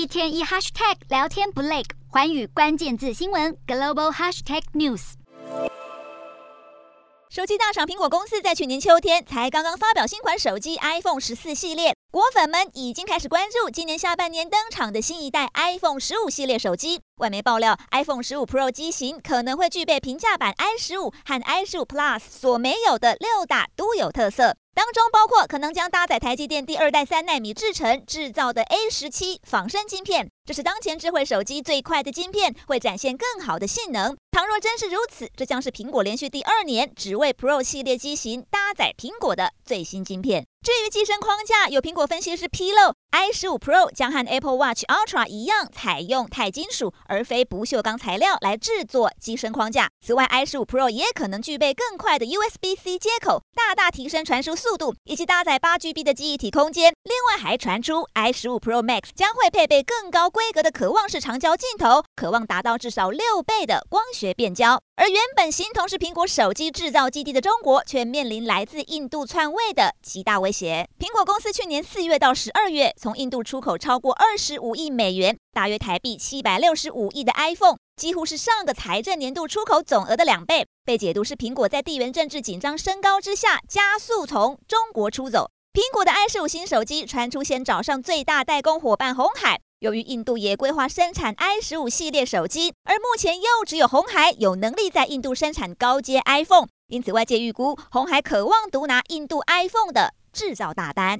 一天一 hashtag 聊天不累，寰宇关键字新闻 global hashtag news。手机大厂苹果公司在去年秋天才刚刚发表新款手机 iPhone 十四系列，果粉们已经开始关注今年下半年登场的新一代 iPhone 十五系列手机。外媒爆料，iPhone 十五 Pro 机型可能会具备平价版 i 十五和 i 十五 Plus 所没有的六大独有特色。当中包括可能将搭载台积电第二代三纳米制程制造的 A 十七仿生晶片，这是当前智慧手机最快的晶片，会展现更好的性能。倘若真是如此，这将是苹果连续第二年只为 Pro 系列机型搭载苹果的最新晶片。至于机身框架，有苹果分析师披露，i 十五 Pro 将和 Apple Watch Ultra 一样，采用钛金属而非不锈钢材料来制作机身框架。此外，i 十五 Pro 也可能具备更快的 USB-C 接口，大大提升传输速度，以及搭载八 GB 的记忆体空间。另外，还传出 i 十五 Pro Max 将会配备更高规格的渴望式长焦镜头，渴望达到至少六倍的光学变焦。而原本形同是苹果手机制造基地的中国，却面临来自印度篡位的极大危威胁。苹果公司去年四月到十二月，从印度出口超过二十五亿美元，大约台币七百六十五亿的 iPhone，几乎是上个财政年度出口总额的两倍。被解读是苹果在地缘政治紧张升高之下，加速从中国出走。苹果的 i 十五新手机传出先找上最大代工伙伴红海。由于印度也规划生产 i 十五系列手机，而目前又只有红海有能力在印度生产高阶 iPhone，因此外界预估红海渴望独拿印度 iPhone 的制造大单。